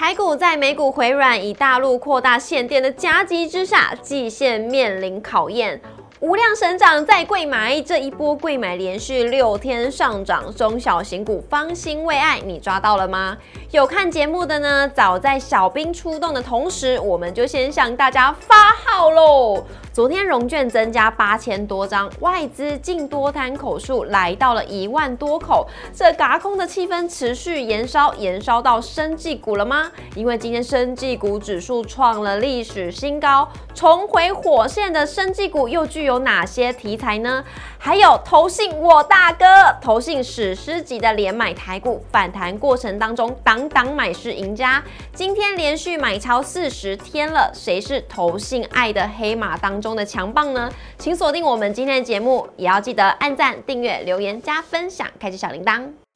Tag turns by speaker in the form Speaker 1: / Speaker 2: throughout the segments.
Speaker 1: 台股在美股回软以大陆扩大限电的夹击之下，季线面临考验。无量神掌在贵买，这一波贵买连续六天上涨，中小型股方兴未艾，你抓到了吗？有看节目的呢，早在小兵出动的同时，我们就先向大家发号喽。昨天融券增加八千多张，外资净多单口数来到了一万多口，这嘎空的气氛持续延烧，延烧到生技股了吗？因为今天生技股指数创了历史新高，重回火线的生技股又具有哪些题材呢？还有投信我大哥，投信史诗级的连买台股，反弹过程当中挡挡买是赢家，今天连续买超四十天了，谁是投信爱的黑马当？中的强棒呢，请锁定我们今天的节目，也要记得按赞、订阅、留言、加分享，开启小铃铛。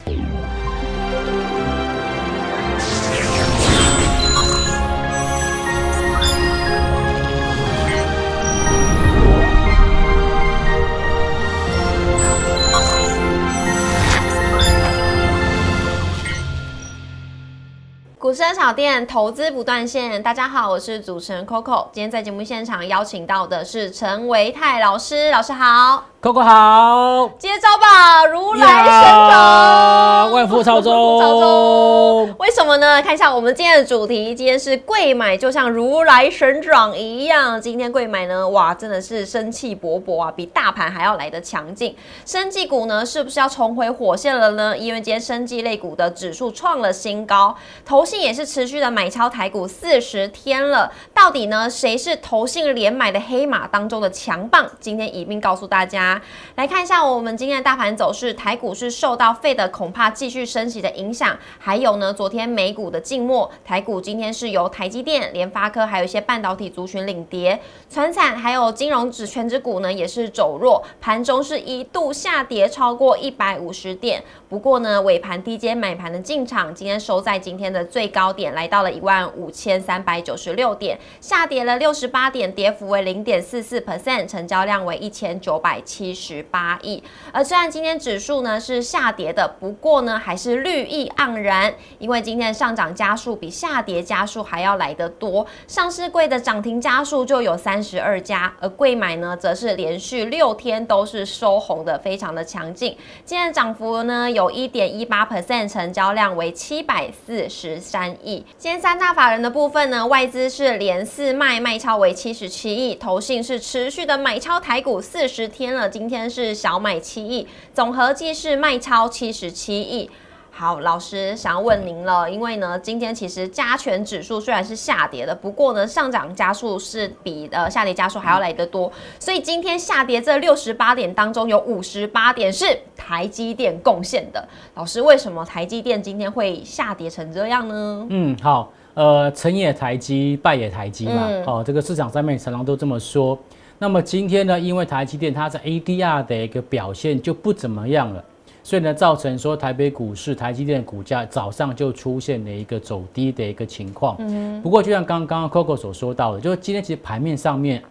Speaker 1: 股市小店投资不断线，大家好，我是主持人 Coco。今天在节目现场邀请到的是陈维泰老师，老师好。
Speaker 2: Coco 好，
Speaker 1: 接招吧，如来神掌，
Speaker 2: 万福朝宗。
Speaker 1: 为什么呢？看一下我们今天的主题，今天是贵买，就像如来神掌一样。今天贵买呢，哇，真的是生气勃勃啊，比大盘还要来的强劲。生技股呢，是不是要重回火线了呢？因为今天生技类股的指数创了新高，投信也是持续的买超台股四十天了。到底呢，谁是投信连买的黑马当中的强棒？今天一并告诉大家。来看一下我们今天的大盘走势，台股是受到费的恐怕继续升息的影响，还有呢，昨天美股的静默，台股今天是由台积电、联发科，还有一些半导体族群领跌，船产还有金融指全指股呢也是走弱，盘中是一度下跌超过一百五十点，不过呢尾盘低阶买盘的进场，今天收在今天的最高点来到了一万五千三百九十六点，下跌了六十八点，跌幅为零点四四 percent，成交量为一千九百七。七十八亿，而虽然今天指数呢是下跌的，不过呢还是绿意盎然，因为今天上涨加速比下跌加速还要来得多。上市柜的涨停加速就有三十二家，而贵买呢则是连续六天都是收红的，非常的强劲。今天涨幅呢有一点一八 percent，成交量为七百四十三亿。今天三大法人的部分呢，外资是连四卖，卖超为七十七亿，投信是持续的买超台股四十天了。今天是小买七亿，总合计是卖超七十七亿。好，老师想要问您了，因为呢，今天其实加权指数虽然是下跌的，不过呢，上涨加速是比呃下跌加速还要来得多，所以今天下跌这六十八点当中，有五十八点是台积电贡献的。老师，为什么台积电今天会下跌成这样呢？
Speaker 2: 嗯，好，呃，成也台积，败也台积嘛。哦，这个市场上面常常都这么说。那么今天呢，因为台积电它在 ADR 的一个表现就不怎么样了，所以呢，造成说台北股市台积电股价早上就出现了一个走低的一个情况。嗯。不过就像刚刚 Coco 所说到的，就是今天其实盘面上面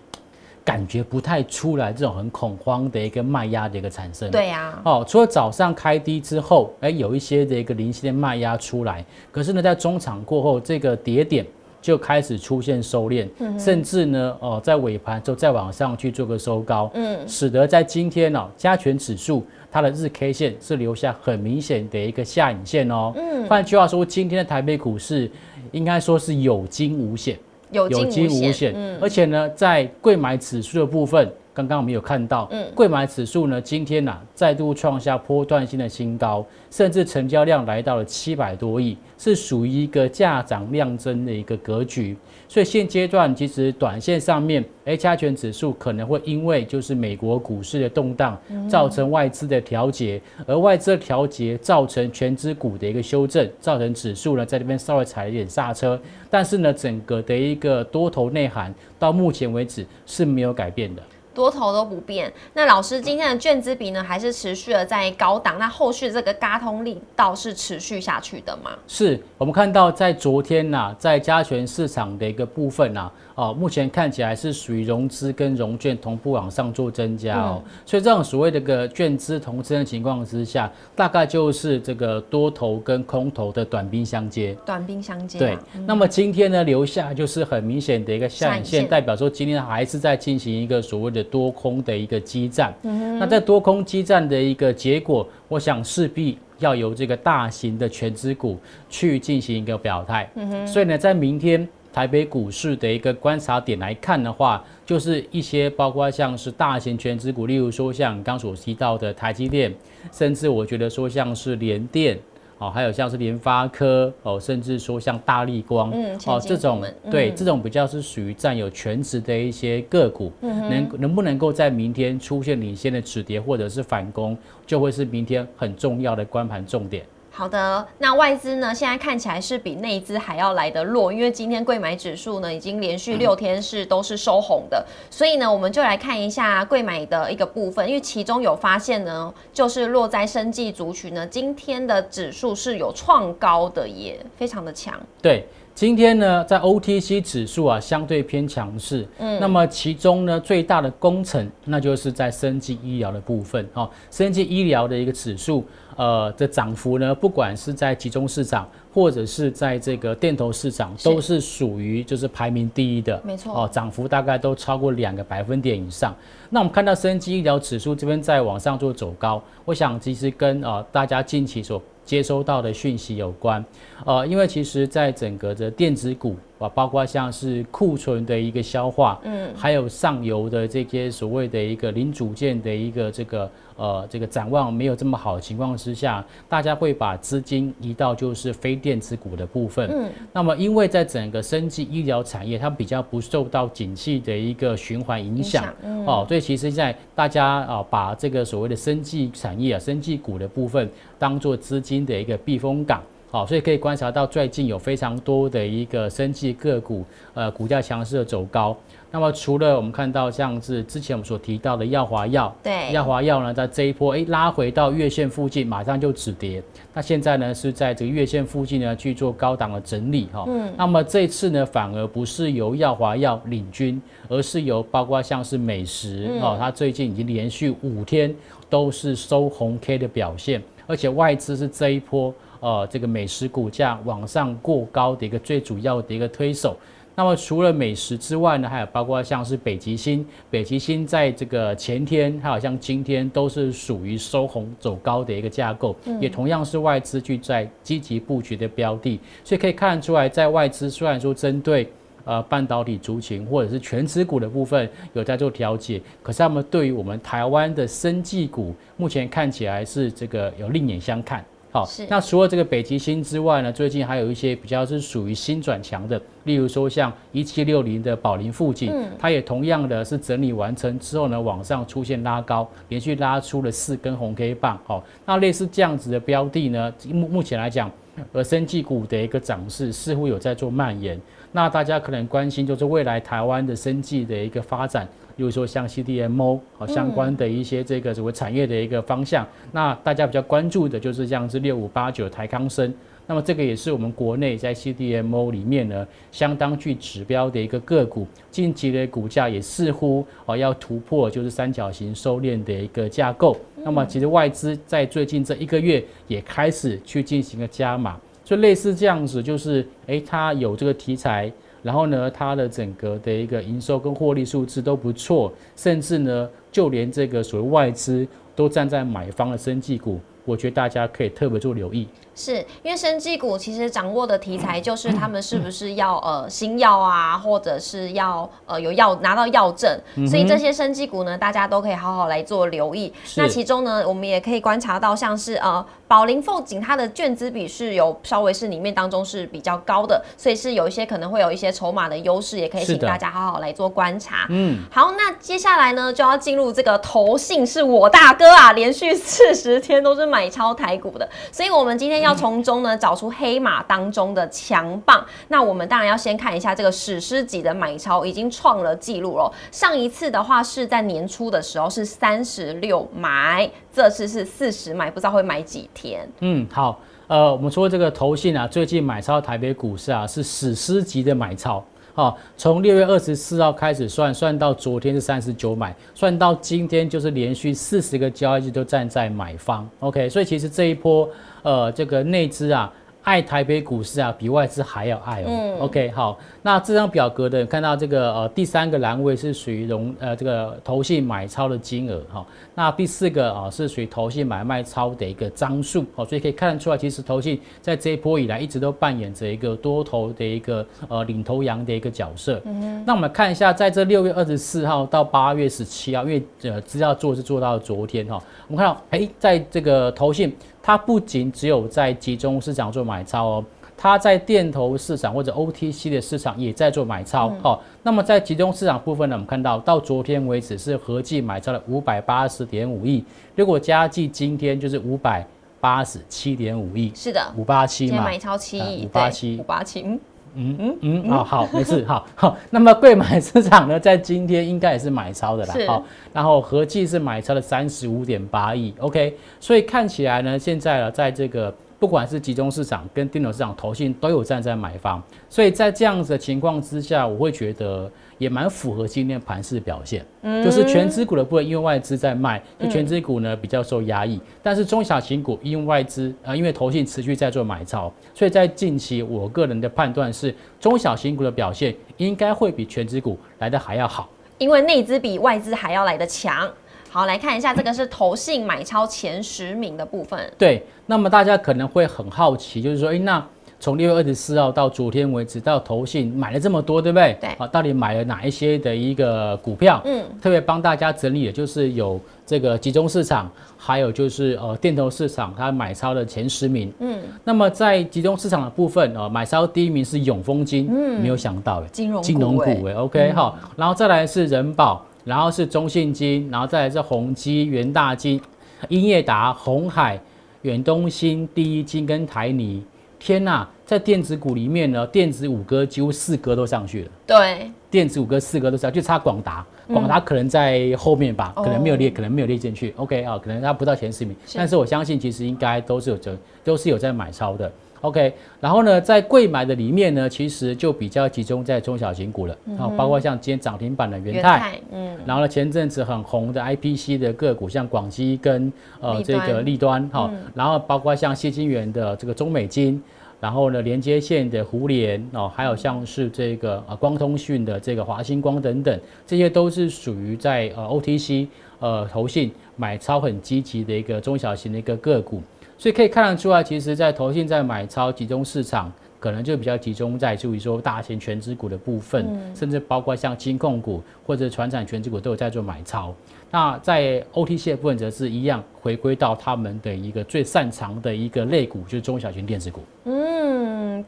Speaker 2: 感觉不太出来这种很恐慌的一个卖压的一个产生。
Speaker 1: 对呀。
Speaker 2: 哦，除了早上开低之后，哎，有一些的一个零星的卖压出来，可是呢，在中场过后这个跌点。就开始出现收敛，甚至呢，哦，在尾盘之后再往上去做个收高，嗯，使得在今天呢，加权指数它的日 K 线是留下很明显的一个下影线哦，嗯，换句话说，今天的台北股市应该说是有惊无险，
Speaker 1: 有惊无险，
Speaker 2: 嗯，而且呢，在贵买指数的部分。刚刚我们有看到，嗯，贵买指数呢，今天呢再度创下波段性的新高，甚至成交量来到了七百多亿，是属于一个价涨量增的一个格局。所以现阶段其实短线上面，哎，加权指数可能会因为就是美国股市的动荡，造成外资的调节，而外资的调节造成全指股的一个修正，造成指数呢在这边稍微踩一点刹车。但是呢，整个的一个多头内涵到目前为止是没有改变的。
Speaker 1: 多头都不变。那老师今天的券资比呢，还是持续的在高档。那后续这个嘎通力道是持续下去的吗？
Speaker 2: 是我们看到在昨天呐，在加权市场的一个部分呐。哦，目前看起来是属于融资跟融券同步往上做增加哦，所以这种所谓的个券资同增的情况之下，大概就是这个多头跟空头的短兵相接。
Speaker 1: 短兵相接。
Speaker 2: 对，那么今天呢，留下就是很明显的一个下影线，代表说今天还是在进行一个所谓的多空的一个激战。嗯那在多空激战的一个结果，我想势必要由这个大型的全资股去进行一个表态。嗯。所以呢，在明天。台北股市的一个观察点来看的话，就是一些包括像是大型全资股，例如说像刚所提到的台积电，甚至我觉得说像是联电，哦，还有像是联发科，哦，甚至说像大力光，
Speaker 1: 嗯，哦，这种
Speaker 2: 对这种比较是属于占有全值的一些个股，嗯能能不能够在明天出现领先的止跌或者是反攻，就会是明天很重要的关盘重点。
Speaker 1: 好的，那外资呢？现在看起来是比内资还要来的弱，因为今天贵买指数呢已经连续六天是都是收红的，所以呢，我们就来看一下贵买的一个部分，因为其中有发现呢，就是落在生技族群呢，今天的指数是有创高的，也非常的强。
Speaker 2: 对。今天呢，在 OTC 指数啊相对偏强势，嗯，那么其中呢最大的工程，那就是在生技医疗的部分哦，生技医疗的一个指数，呃的涨幅呢，不管是在集中市场或者是在这个电投市场，都是属于就是排名第一的，
Speaker 1: 没错。哦，
Speaker 2: 涨幅大概都超过两个百分点以上。那我们看到生技医疗指数这边在往上做走高，我想其实跟呃大家近期所接收到的讯息有关，呃，因为其实，在整个的电子股啊，包括像是库存的一个消化，嗯，还有上游的这些所谓的一个零组件的一个这个呃这个展望没有这么好的情况之下，大家会把资金移到就是非电子股的部分，嗯，那么因为在整个生技医疗产业，它比较不受到景气的一个循环影响，哦，所以其实现在大家啊把这个所谓的生技产业啊，生技股的部分当做资金。的一个避风港，好，所以可以观察到最近有非常多的一个生技个股，呃，股价强势的走高。那么除了我们看到像是之前我们所提到的耀华药，
Speaker 1: 对，
Speaker 2: 耀华药呢，在这一波哎拉回到月线附近，马上就止跌。那现在呢是在这个月线附近呢去做高档的整理哈。嗯。那么这次呢反而不是由耀华药领军，而是由包括像是美食哦，它最近已经连续五天都是收红 K 的表现。而且外资是这一波，呃，这个美食股价往上过高的一个最主要的一个推手。那么除了美食之外呢，还有包括像是北极星，北极星在这个前天，它好像今天都是属于收红走高的一个架构，也同样是外资去在积极布局的标的。所以可以看出来，在外资虽然说针对。呃，半导体族群或者是全持股的部分有在做调节，可是他们对于我们台湾的生技股，目前看起来是这个有另眼相看。好，那除了这个北极星之外呢，最近还有一些比较是属于新转强的，例如说像一七六零的宝林附近，它也同样的是整理完成之后呢，往上出现拉高，连续拉出了四根红 K 棒。好，那类似这样子的标的呢，目目前来讲，而生技股的一个涨势似乎有在做蔓延。那大家可能关心就是未来台湾的生技的一个发展，比如说像 CDMO 好相关的一些这个什么产业的一个方向。那大家比较关注的就是像是六五八九台康生，那么这个也是我们国内在 CDMO 里面呢相当具指标的一个个股，近期的股价也似乎哦要突破就是三角形收敛的一个架构。那么其实外资在最近这一个月也开始去进行了加码。就类似这样子，就是诶，它有这个题材，然后呢，它的整个的一个营收跟获利数字都不错，甚至呢，就连这个所谓外资都站在买方的生技股，我觉得大家可以特别做留意。
Speaker 1: 是因为生技股其实掌握的题材就是他们是不是要呃新药啊，或者是要呃有药拿到药证，所以这些生技股呢，大家都可以好好来做留意。那其中呢，我们也可以观察到像是呃。宝林凤景它的券资比是有稍微是里面当中是比较高的，所以是有一些可能会有一些筹码的优势，也可以请大家好好来做观察。嗯，好，那接下来呢就要进入这个投信是我大哥啊，连续四十天都是买超台股的，所以我们今天要从中呢找出黑马当中的强棒。那我们当然要先看一下这个史诗级的买超已经创了记录了，上一次的话是在年初的时候是三十六买，这次是四十买，不知道会买几天。
Speaker 2: 嗯，好。呃，我们说这个投信啊，最近买超台北股市啊，是史诗级的买超。好，从六月二十四号开始算，算到昨天是三十九买，算到今天就是连续四十个交易日都站在买方。OK，所以其实这一波呃，这个内资啊。爱台北股市啊，比外资还要爱哦。OK，好，那这张表格的看到这个呃第三个栏位是属于融呃这个投信买超的金额哈，那第四个啊是属于投信买卖超的一个张数哦，所以可以看得出来，其实投信在这一波以来一直都扮演着一个多头的一个呃领头羊的一个角色。嗯那我们看一下，在这六月二十四号到八月十七号，因为呃资料做是做到昨天哈，我们看到哎，在这个投信。它不仅只有在集中市场做买超哦，它在电投市场或者 OTC 的市场也在做买超哦。那么在集中市场部分呢，我们看到到昨天为止是合计买超了五百八十点五亿，如果加计今天就是五百八十七点五亿。
Speaker 1: 是的，
Speaker 2: 五八七嘛，
Speaker 1: 买超七亿，
Speaker 2: 五八七，
Speaker 1: 五八七。
Speaker 2: 嗯嗯嗯，好好没事，好好。那么贵买市场呢，在今天应该也是买超的啦，好，然后合计是买超了三十五点八亿，OK。所以看起来呢，现在呢，在这个不管是集中市场跟电脑市场投信都有站在买方，所以在这样子的情况之下，我会觉得。也蛮符合今天盘势表现，嗯就是全资股的部分，因为外资在卖，就全资股呢比较受压抑。但是中小型股因为外资啊，因为投信持续在做买超，所以在近期我个人的判断是，中小型股的表现应该会比全资股来的还要好，
Speaker 1: 因为内资比外资还要来的强。好，来看一下这个是投信买超前十名的部分。
Speaker 2: 对，那么大家可能会很好奇，就是说，哎，那。从六月二十四号到昨天为止，到投信买了这么多，对不对？
Speaker 1: 对。
Speaker 2: 好，到底买了哪一些的一个股票？嗯，特别帮大家整理的就是有这个集中市场，还有就是呃电投市场，它买超的前十名。嗯。那么在集中市场的部分，呃，买超第一名是永丰金，嗯，没有想到
Speaker 1: 哎，金融
Speaker 2: 金融股哎，OK 好，然后再来是人保，然后是中信金，然后再来是宏基、元大金、英业达、红海、远东新、第一金跟台泥。天呐，在电子股里面呢，电子五哥几乎四哥都上去了。
Speaker 1: 对，
Speaker 2: 电子五哥四哥都上，就差广达，广达可能在后面吧，可能没有列，可能没有列进去。OK 啊，可能它不到前十名，但是我相信其实应该都是有在，都是有在买超的。OK，然后呢，在贵买的里面呢，其实就比较集中在中小型股了，啊，包括像今天涨停板的元泰，嗯，然后呢，前阵子很红的 IPC 的个股，像广基跟呃这个利端，哈，然后包括像谢金元的这个中美金，然后呢，连接线的胡联哦，还有像是这个呃光通讯的这个华星光等等，这些都是属于在呃 OTC 呃投信买超很积极的一个中小型的一个个股。所以可以看得出来，其实，在投信在买超集中市场，可能就比较集中在，注意说大型全资股的部分，甚至包括像金控股或者船产全资股都有在做买超。那在 OTC 的部分则是一样，回归到他们的一个最擅长的一个类股，就是中小型电子股。
Speaker 1: 嗯，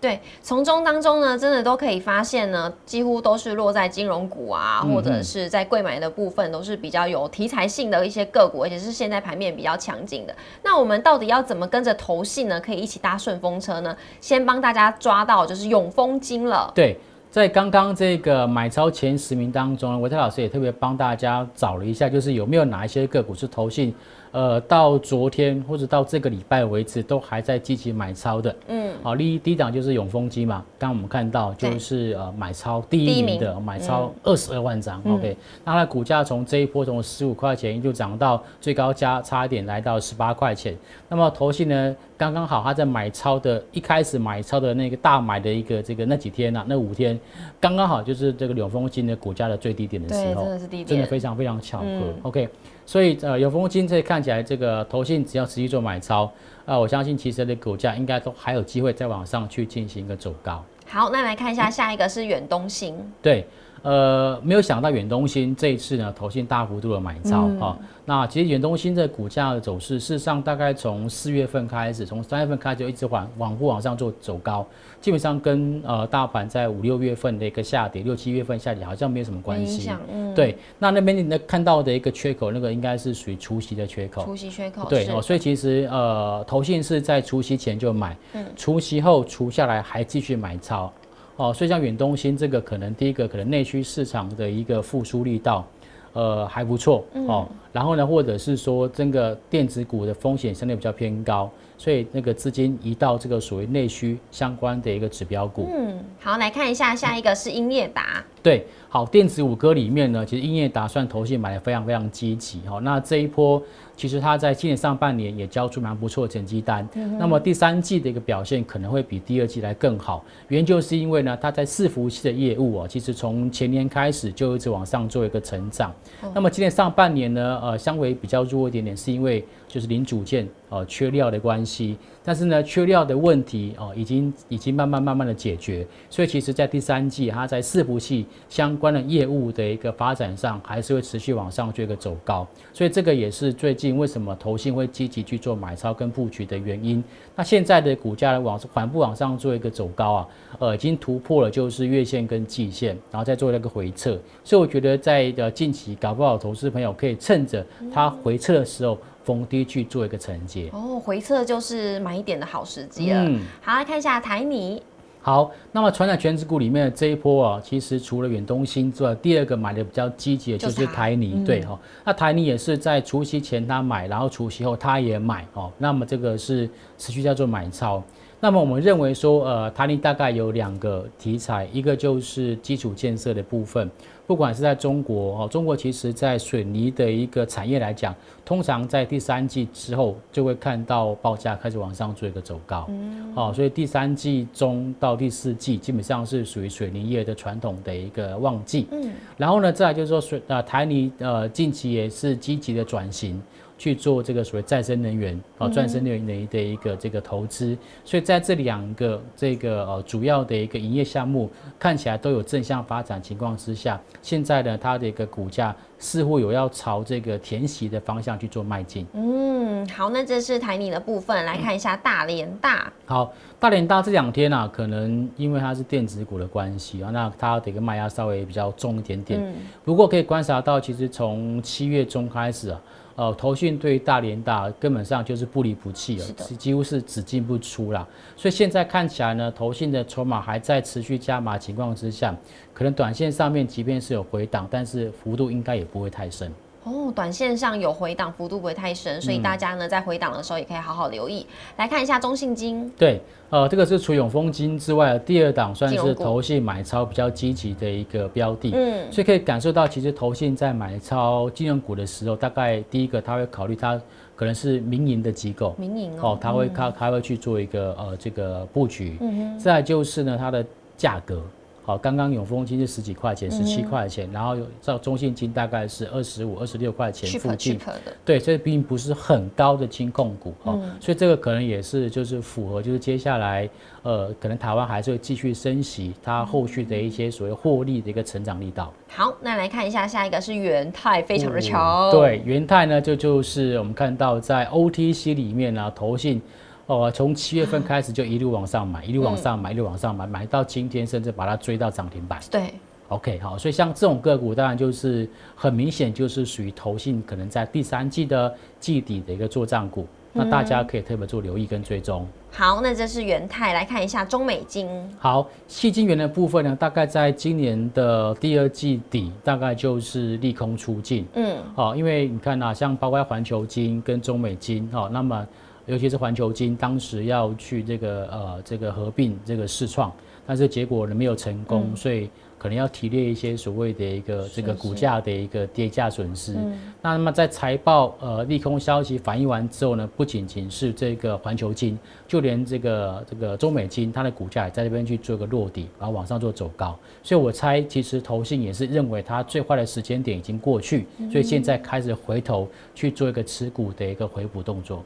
Speaker 1: 对，从中当中呢，真的都可以发现呢，几乎都是落在金融股啊，或者是在贵买的部分，都是比较有题材性的一些个股，而且是现在盘面比较强劲的。那我们到底要怎么跟着投信呢？可以一起搭顺风车呢？先帮大家抓到就是永丰金了。
Speaker 2: 对。在刚刚这个买超前十名当中，维泰老师也特别帮大家找了一下，就是有没有哪一些个股是投信。呃，到昨天或者到这个礼拜为止，都还在积极买超的。嗯，好，第一第一档就是永丰基嘛，刚刚我们看到就是呃买超第一名的，买超二十二万张。OK，那它的股价从这一波从十五块钱一路涨到最高价差一点来到十八块钱。那么投信呢，刚刚好它在买超的一开始买超的那个大买的一个这个那几天啊，那五天刚刚好就是这个永丰金的股价的最低点的时候，
Speaker 1: 真的是低点，
Speaker 2: 真的非常非常巧合。OK。所以呃，有风金这看起来这个投信只要持续做买超，啊，我相信其实的股价应该都还有机会再往上去进行一个走高。
Speaker 1: 好，那来看一下下一个是远东新。
Speaker 2: 对，呃，没有想到远东新这一次呢，投信大幅度的买超啊。那其实远东新的股价的走势，事实上大概从四月份开始，从三月份开始就一直往往不往上做走高，基本上跟呃大盘在五六月份的一个下跌，六七月份下跌好像没有什么关系。嗯对，那那边你看到的一个缺口，那个应该是属于除夕的缺口。
Speaker 1: 除夕缺口。
Speaker 2: 对哦，所以其实呃，投信是在除夕前就买，除夕后除下来还继续买超。哦，所以像远东新这个，可能第一个可能内需市场的一个复苏力道，呃还不错哦。然后呢，或者是说这个电子股的风险相对比较偏高，所以那个资金移到这个所谓内需相关的一个指标股。
Speaker 1: 嗯，好，来看一下下一个是英业达。
Speaker 2: 对，好，电子五哥里面呢，其实英业达算投信买的非常非常积极。哈，那这一波。其实它在今年上半年也交出蛮不错的成绩单，那么第三季的一个表现可能会比第二季来更好。原因就是因为呢，它在伺服器的业务哦，其实从前年开始就一直往上做一个成长。那么今年上半年呢，呃，相对比较弱一点点，是因为就是零组件呃缺料的关系。但是呢，缺料的问题哦，已经已经慢慢慢慢的解决。所以其实，在第三季，它在伺服器相关的业务的一个发展上，还是会持续往上做一个走高。所以这个也是最近。为什么投信会积极去做买超跟布局的原因？那现在的股价往缓步往上做一个走高啊，呃，已经突破了就是月线跟季线，然后再做一个回撤。所以我觉得在呃近期搞不好，投资朋友可以趁着它回撤的时候逢低去做一个承接。
Speaker 1: 哦，回撤就是买一点的好时机了。嗯，好，来看一下台泥。
Speaker 2: 好，那么传统全职股里面的这一波啊，其实除了远东新之外，第二个买的比较积极的就是台泥，对哈。那台泥也是在除夕前他买，然后除夕后他也买哦。那么这个是持续叫做买超。那么我们认为说，呃，台泥大概有两个题材，一个就是基础建设的部分。不管是在中国哦，中国其实在水泥的一个产业来讲，通常在第三季之后就会看到报价开始往上做一个走高，嗯哦，所以第三季中到第四季基本上是属于水泥业的传统的一个旺季。嗯，然后呢，再来就是说水呃台泥呃近期也是积极的转型。去做这个所谓再生能源啊，再生能源的一个这个投资，所以在这两个这个呃主要的一个营业项目看起来都有正向发展情况之下，现在呢它的一个股价似乎有要朝这个填息的方向去做迈进。
Speaker 1: 嗯，好，那这是台泥的部分，来看一下大连大。
Speaker 2: 好，大连大这两天啊，可能因为它是电子股的关系啊，那它的一个卖压稍微比较重一点点。嗯。不过可以观察到，其实从七月中开始啊。呃，投信对大连大根本上就是不离不弃了，是几乎是只进不出啦。所以现在看起来呢，投信的筹码还在持续加码情况之下，可能短线上面即便是有回档，但是幅度应该也不会太深。
Speaker 1: 哦，短线上有回档，幅度不会太深，所以大家呢在回档的时候也可以好好留意。来看一下中信金，
Speaker 2: 对，呃，这个是除永丰金之外的第二档，算是投信买超比较积极的一个标的。嗯，所以可以感受到，其实投信在买超金融股的时候，大概第一个他会考虑它可能是民营的机构，
Speaker 1: 民营哦，
Speaker 2: 他会他他会去做一个呃这个布局。嗯哼，再就是呢，它的价格。好，刚刚永丰金是十几块钱，十七块钱，然后照中信金大概是二十五、二十六块钱附近。对，这并不是很高的金控股哦，所以这个可能也是就是符合，就是接下来呃，可能台湾还是会继续升息，它后续的一些所谓获利的一个成长力道。
Speaker 1: 好，那来看一下下一个是元泰，非常的强。
Speaker 2: 对，元泰呢，就就是我们看到在 OTC 里面呢，投信。哦，从七月份开始就一路往上买，一路往上买，一路往上买，买到今天，甚至把它追到涨停板。
Speaker 1: 对
Speaker 2: ，OK，好，所以像这种个股，当然就是很明显就是属于投信可能在第三季的季底的一个做账股，那大家可以特别做留意跟追踪。
Speaker 1: 好，那这是元泰，来看一下中美金。
Speaker 2: 好，细金元的部分呢，大概在今年的第二季底，大概就是利空出尽。嗯，好，因为你看啊，像包括环球金跟中美金，哦，那么。尤其是环球金当时要去这个呃这个合并这个试创，但是结果呢没有成功，所以可能要提炼一些所谓的一个这个股价的一个跌价损失。那那么在财报呃利空消息反映完之后呢，不仅仅是这个环球金，就连这个这个中美金，它的股价也在这边去做个落底，然后往上做走高。所以我猜其实投信也是认为它最坏的时间点已经过去，所以现在开始回头去做一个持股的一个回补动作。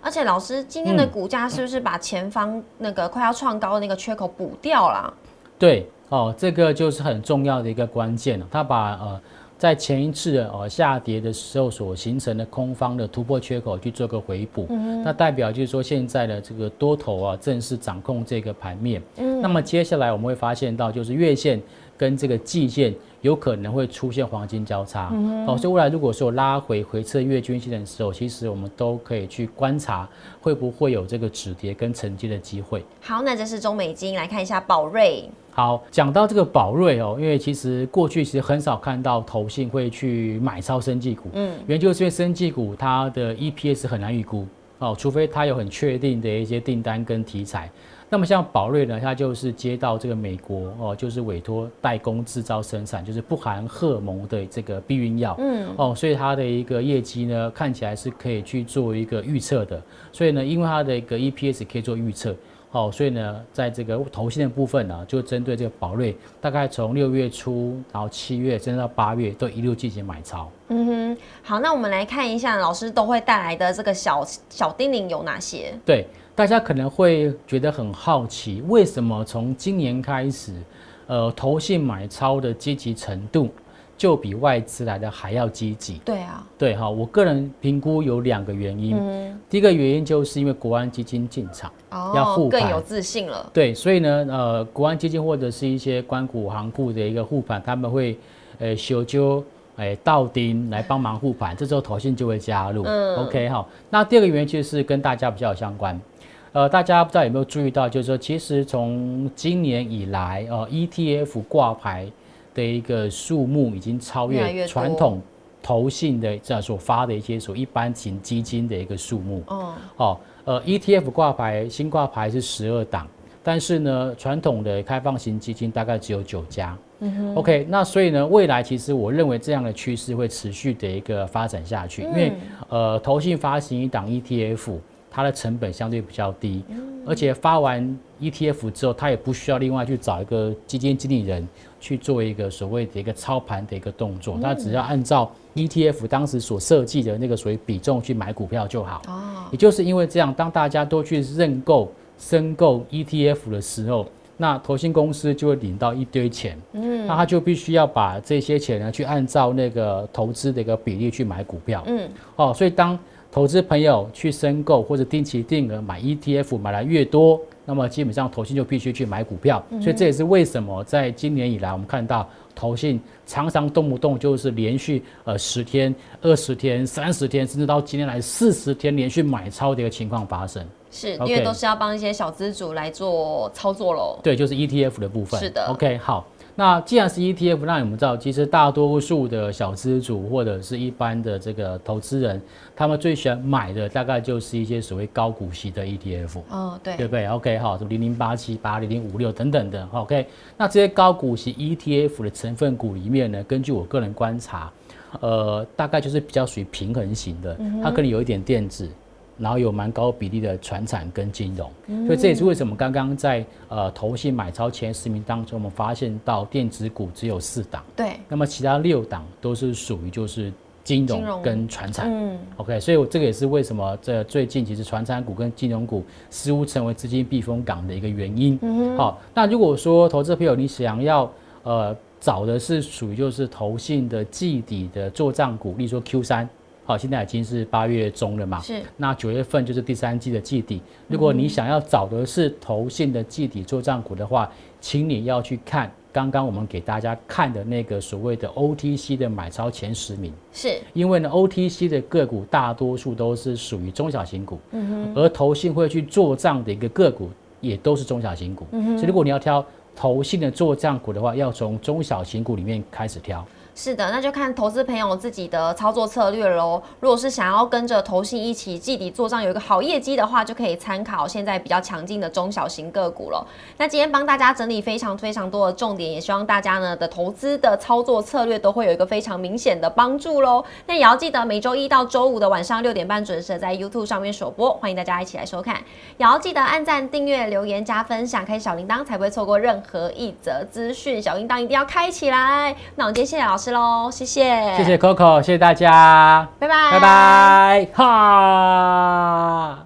Speaker 1: 而且老师今天的股价是不是把前方那个快要创高的那个缺口补掉了？
Speaker 2: 对，哦，这个就是很重要的一个关键了。它把呃在前一次呃下跌的时候所形成的空方的突破缺口去做个回补，那代表就是说现在的这个多头啊正式掌控这个盘面。嗯那么接下来我们会发现到就是月线跟这个季线。有可能会出现黄金交叉，哦，所以未来如果说拉回回测月均线的时候，其实我们都可以去观察会不会有这个止跌跟承接的机会。
Speaker 1: 好，那这是中美金，来看一下宝瑞。
Speaker 2: 好，讲到这个宝瑞哦，因为其实过去其实很少看到投信会去买超生技股，嗯，原因就是因为生技股它的 EPS 很难预估哦，除非它有很确定的一些订单跟题材。那么像宝瑞呢，它就是接到这个美国哦，就是委托代工制造生产，就是不含荷尔蒙的这个避孕药，嗯，哦，所以它的一个业绩呢，看起来是可以去做一个预测的。所以呢，因为它的一个 EPS 可以做预测，哦，所以呢，在这个投信的部分呢，就针对这个宝瑞，大概从六月初，然后七月，甚至到八月，都一路进行买超。嗯
Speaker 1: 哼，好，那我们来看一下老师都会带来的这个小小叮咛有哪些？
Speaker 2: 对。大家可能会觉得很好奇，为什么从今年开始，呃，投信买超的积极程度就比外资来的还要积极？
Speaker 1: 对啊，
Speaker 2: 对哈，我个人评估有两个原因。第一个原因就是因为国安基金进场，哦
Speaker 1: 要护盘，更有自信了。
Speaker 2: 对，所以呢，呃，国安基金或者是一些关谷行库的一个护盘，他们会呃修纠哎倒丁来帮忙护盘，这时候投信就会加入。嗯，OK 哈。那第二个原因就是跟大家比较有相关。呃，大家不知道有没有注意到，就是说，其实从今年以来，呃，ETF 挂牌的一个数目已经超越传统投信的这样所发的一些所一般型基金的一个数目。哦，哦，呃，ETF 挂牌新挂牌是十二档，但是呢，传统的开放型基金大概只有九家。嗯哼。OK，那所以呢，未来其实我认为这样的趋势会持续的一个发展下去，因为呃，投信发行一档 ETF。它的成本相对比较低，而且发完 ETF 之后，他也不需要另外去找一个基金经理人去做一个所谓的一个操盘的一个动作，它只要按照 ETF 当时所设计的那个所谓比重去买股票就好。哦，也就是因为这样，当大家都去认购、申购 ETF 的时候，那投信公司就会领到一堆钱。嗯，那他就必须要把这些钱呢，去按照那个投资的一个比例去买股票。嗯，哦，所以当投资朋友去申购或者定期定额买 ETF 买来越多，那么基本上投信就必须去买股票，所以这也是为什么在今年以来我们看到投信常常动不动就是连续呃十天、二十天、三十天，甚至到今天来四十天连续买超的一个情况发生。
Speaker 1: 是因为都是要帮一些小资主来做操作喽。
Speaker 2: 对，就是 ETF 的部分。
Speaker 1: 是的。
Speaker 2: OK，好。那既然是 ETF，那我们知道，其实大多数的小资主或者是一般的这个投资人，他们最喜欢买的大概就是一些所谓高股息的 ETF。
Speaker 1: 哦，对，
Speaker 2: 对不对？OK，好，什么零零八七八、零零五六等等的。OK，那这些高股息 ETF 的成分股里面呢，根据我个人观察，呃，大概就是比较属于平衡型的，它可能有一点电子。然后有蛮高比例的船产跟金融，所以这也是为什么刚刚在呃投信买超前十名当中，我们发现到电子股只有四档，
Speaker 1: 对，
Speaker 2: 那么其他六档都是属于就是金融跟船产，嗯，OK，所以这个也是为什么这最近其实船产股跟金融股似乎成为资金避风港的一个原因。好，那如果说投资朋友你想要呃找的是属于就是投信的季底的做账股，例如说 Q 三。好，现在已经是八月中了嘛？
Speaker 1: 是。
Speaker 2: 那九月份就是第三季的季底。如果你想要找的是投信的季底做账股的话，请你要去看刚刚我们给大家看的那个所谓的 OTC 的买超前十名。
Speaker 1: 是。
Speaker 2: 因为呢，OTC 的个股大多数都是属于中小型股，嗯哼。而投信会去做账的一个个股也都是中小型股，嗯哼。所以如果你要挑投信的做账股的话，要从中小型股里面开始挑。
Speaker 1: 是的，那就看投资朋友自己的操作策略喽。如果是想要跟着投信一起季底做账，有一个好业绩的话，就可以参考现在比较强劲的中小型个股了。那今天帮大家整理非常非常多的重点，也希望大家呢的投资的操作策略都会有一个非常明显的帮助喽。那也要记得每周一到周五的晚上六点半准时在 YouTube 上面首播，欢迎大家一起来收看。也要记得按赞、订阅、留言、加分享，开小铃铛，才不会错过任何一则资讯。小铃铛一定要开起来。那我们今天谢谢老师师。喽，谢谢，
Speaker 2: 谢谢 Coco，谢谢大家，
Speaker 1: 拜拜，
Speaker 2: 拜拜，哈。